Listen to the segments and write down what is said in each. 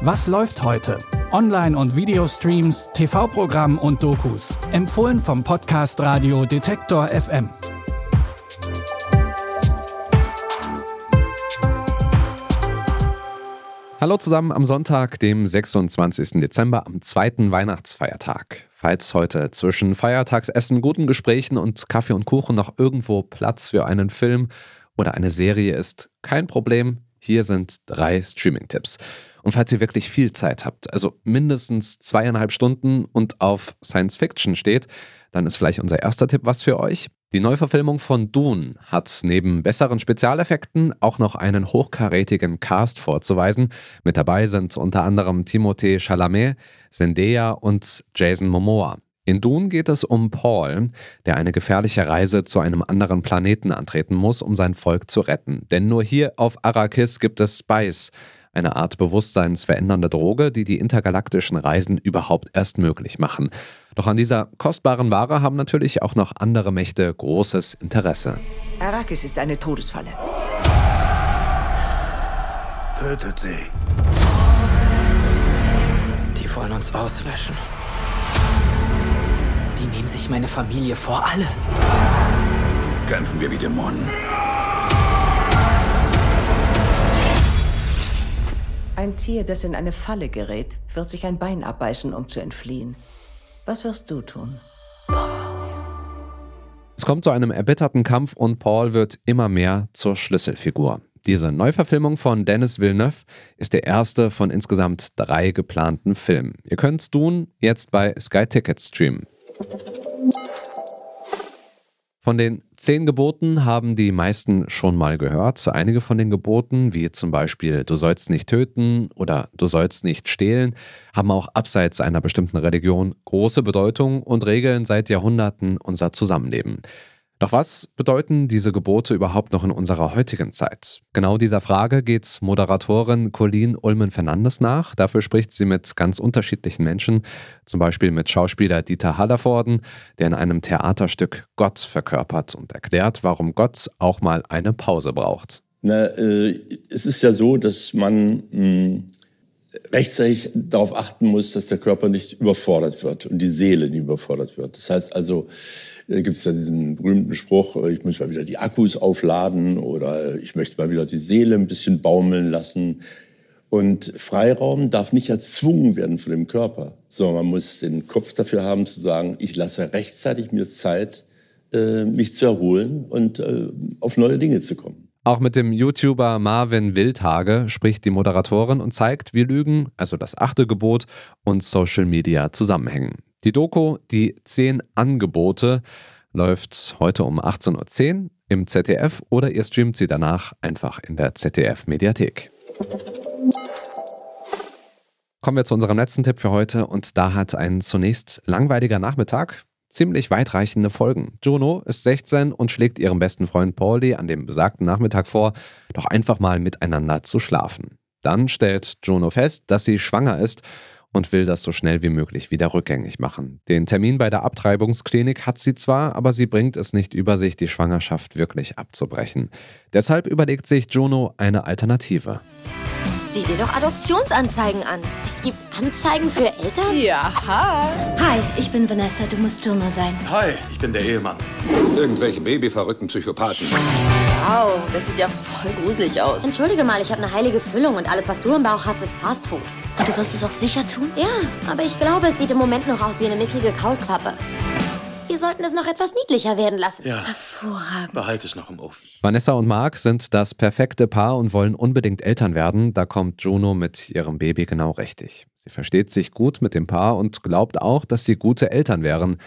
Was läuft heute? Online- und Videostreams, TV-Programm und Dokus. Empfohlen vom Podcast Radio Detektor FM. Hallo zusammen am Sonntag, dem 26. Dezember, am zweiten Weihnachtsfeiertag. Falls heute zwischen Feiertagsessen, guten Gesprächen und Kaffee und Kuchen noch irgendwo Platz für einen Film oder eine Serie ist, kein Problem. Hier sind drei Streaming-Tipps. Und falls ihr wirklich viel Zeit habt, also mindestens zweieinhalb Stunden und auf Science Fiction steht, dann ist vielleicht unser erster Tipp was für euch. Die Neuverfilmung von Dune hat neben besseren Spezialeffekten auch noch einen hochkarätigen Cast vorzuweisen. Mit dabei sind unter anderem Timothée Chalamet, Zendaya und Jason Momoa. In Dune geht es um Paul, der eine gefährliche Reise zu einem anderen Planeten antreten muss, um sein Volk zu retten. Denn nur hier auf Arrakis gibt es Spice, eine Art bewusstseinsverändernde Droge, die die intergalaktischen Reisen überhaupt erst möglich machen. Doch an dieser kostbaren Ware haben natürlich auch noch andere Mächte großes Interesse. Arrakis ist eine Todesfalle. Tötet sie. Die wollen uns auslöschen. Die nehmen sich meine Familie vor alle. Kämpfen wir wie Dämonen. Ein Tier, das in eine Falle gerät, wird sich ein Bein abbeißen, um zu entfliehen. Was wirst du tun? Es kommt zu einem erbitterten Kampf und Paul wird immer mehr zur Schlüsselfigur. Diese Neuverfilmung von Dennis Villeneuve ist der erste von insgesamt drei geplanten Filmen. Ihr könnt Dune jetzt bei Sky Tickets streamen. Von den zehn Geboten haben die meisten schon mal gehört. Einige von den Geboten, wie zum Beispiel du sollst nicht töten oder du sollst nicht stehlen, haben auch abseits einer bestimmten Religion große Bedeutung und regeln seit Jahrhunderten unser Zusammenleben. Doch was bedeuten diese Gebote überhaupt noch in unserer heutigen Zeit? Genau dieser Frage geht Moderatorin Colleen Ulmen-Fernandes nach. Dafür spricht sie mit ganz unterschiedlichen Menschen, zum Beispiel mit Schauspieler Dieter Hallervorden, der in einem Theaterstück Gott verkörpert und erklärt, warum Gott auch mal eine Pause braucht. Na, äh, es ist ja so, dass man mh, hm, rechtzeitig darauf achten muss, dass der Körper nicht überfordert wird und die Seele nicht überfordert wird. Das heißt also, gibt es ja diesen berühmten Spruch, äh, ich muss mal wieder die Akkus aufladen oder ich möchte mal wieder die Seele ein bisschen baumeln lassen. Und Freiraum darf nicht erzwungen werden von dem Körper, sondern man muss den Kopf dafür haben zu sagen, ich lasse rechtzeitig mir Zeit, äh, mich zu erholen und auf neue Dinge zu kommen. Auch mit dem YouTuber Marvin Wildhage spricht die Moderatorin und zeigt, wie Lügen, also das achte Gebot, und Social Media zusammenhängen. Die Doku Die 10 Angebote läuft heute um 18.10 Uhr im ZDF oder ihr streamt sie danach einfach in der ZDF-Mediathek. Kommen wir zu unserem letzten Tipp für heute und da hat ein zunächst langweiliger Nachmittag ziemlich weitreichende Folgen. Juno ist 16 und schlägt ihrem besten Freund Pauli an dem besagten Nachmittag vor, doch einfach mal miteinander zu schlafen. Dann stellt Juno fest, dass sie schwanger ist und will das so schnell wie möglich wieder rückgängig machen. Den Termin bei der Abtreibungsklinik hat sie zwar, aber sie bringt es nicht über sich, die Schwangerschaft wirklich abzubrechen. Deshalb überlegt sich Juno eine Alternative. Sieh dir doch Adoptionsanzeigen an. Es gibt Anzeigen für Eltern? Ja, hi. Hi, ich bin Vanessa, du musst Juno sein. Hi, ich bin der Ehemann. Irgendwelche babyverrückten Psychopathen. Wow, das sieht ja voll gruselig aus. Entschuldige mal, ich habe eine heilige Füllung und alles, was du im Bauch hast, ist Fastfood. Und du wirst es auch sicher tun? Ja, aber ich glaube, es sieht im Moment noch aus wie eine mickige Kaulquappe. Wir sollten es noch etwas niedlicher werden lassen. Ja. Hervorragend. Behalte es noch im Ofen. Vanessa und Mark sind das perfekte Paar und wollen unbedingt Eltern werden. Da kommt Juno mit ihrem Baby genau richtig. Sie versteht sich gut mit dem Paar und glaubt auch, dass sie gute Eltern wären.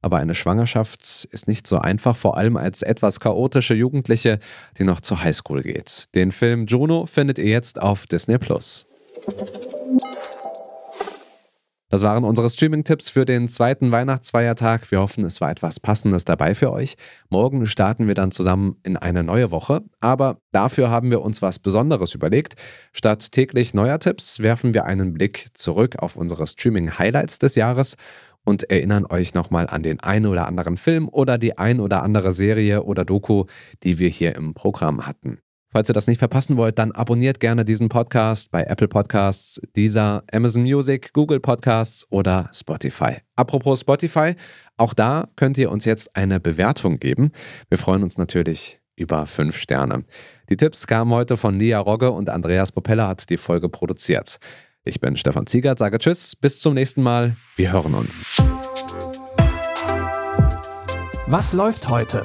Aber eine Schwangerschaft ist nicht so einfach, vor allem als etwas chaotische Jugendliche, die noch zur Highschool geht. Den Film Juno findet ihr jetzt auf Disney Plus. Das waren unsere Streaming-Tipps für den zweiten Weihnachtsfeiertag. Wir hoffen, es war etwas Passendes dabei für euch. Morgen starten wir dann zusammen in eine neue Woche. Aber dafür haben wir uns was Besonderes überlegt. Statt täglich neuer Tipps werfen wir einen Blick zurück auf unsere Streaming-Highlights des Jahres und erinnern euch nochmal an den ein oder anderen Film oder die ein oder andere Serie oder Doku, die wir hier im Programm hatten. Falls ihr das nicht verpassen wollt, dann abonniert gerne diesen Podcast bei Apple Podcasts, dieser Amazon Music, Google Podcasts oder Spotify. Apropos Spotify, auch da könnt ihr uns jetzt eine Bewertung geben. Wir freuen uns natürlich über fünf Sterne. Die Tipps kamen heute von Lia Rogge und Andreas Popella hat die Folge produziert. Ich bin Stefan Ziegert, sage Tschüss, bis zum nächsten Mal. Wir hören uns. Was läuft heute?